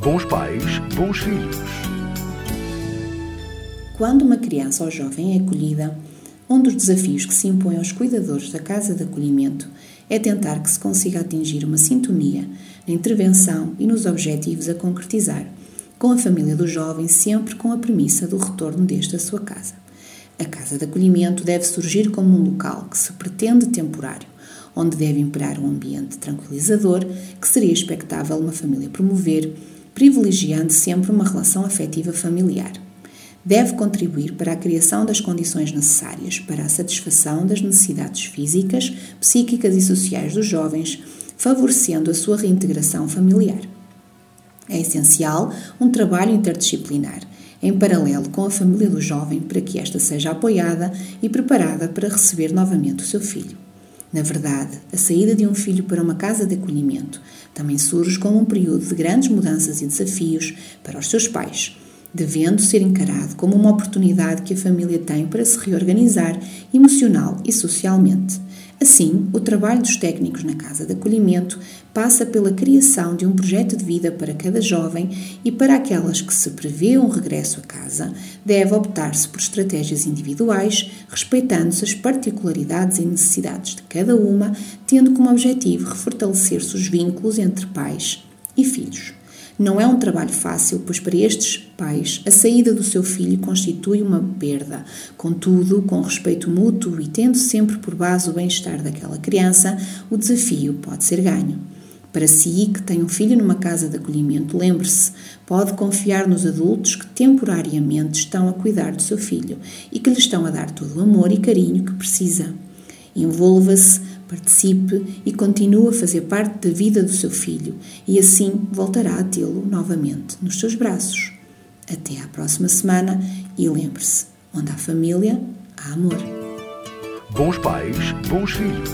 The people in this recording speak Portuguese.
Bons pais, bons filhos. Quando uma criança ou jovem é acolhida, um dos desafios que se impõe aos cuidadores da casa de acolhimento é tentar que se consiga atingir uma sintonia na intervenção e nos objetivos a concretizar, com a família do jovem sempre com a premissa do retorno deste à sua casa. A casa de acolhimento deve surgir como um local que se pretende temporário, onde deve imperar um ambiente tranquilizador que seria expectável uma família promover, privilegiando sempre uma relação afetiva familiar. Deve contribuir para a criação das condições necessárias para a satisfação das necessidades físicas, psíquicas e sociais dos jovens, favorecendo a sua reintegração familiar. É essencial um trabalho interdisciplinar, em paralelo com a família do jovem, para que esta seja apoiada e preparada para receber novamente o seu filho. Na verdade, a saída de um filho para uma casa de acolhimento também surge como um período de grandes mudanças e desafios para os seus pais, devendo ser encarado como uma oportunidade que a família tem para se reorganizar emocional e socialmente. Assim, o trabalho dos técnicos na casa de acolhimento passa pela criação de um projeto de vida para cada jovem e para aquelas que se prevê um regresso a casa, deve optar-se por estratégias individuais, respeitando-se as particularidades e necessidades de cada uma, tendo como objetivo refortalecer-se os vínculos entre pais e filhos. Não é um trabalho fácil, pois para estes pais a saída do seu filho constitui uma perda. Contudo, com respeito mútuo e tendo sempre por base o bem-estar daquela criança, o desafio pode ser ganho. Para si, que tem um filho numa casa de acolhimento, lembre-se, pode confiar nos adultos que temporariamente estão a cuidar do seu filho e que lhe estão a dar todo o amor e carinho que precisa. Envolva-se participe e continue a fazer parte da vida do seu filho e assim voltará a tê-lo novamente nos seus braços. Até à próxima semana e lembre-se: onde há família, há amor. Bons pais, bons filhos.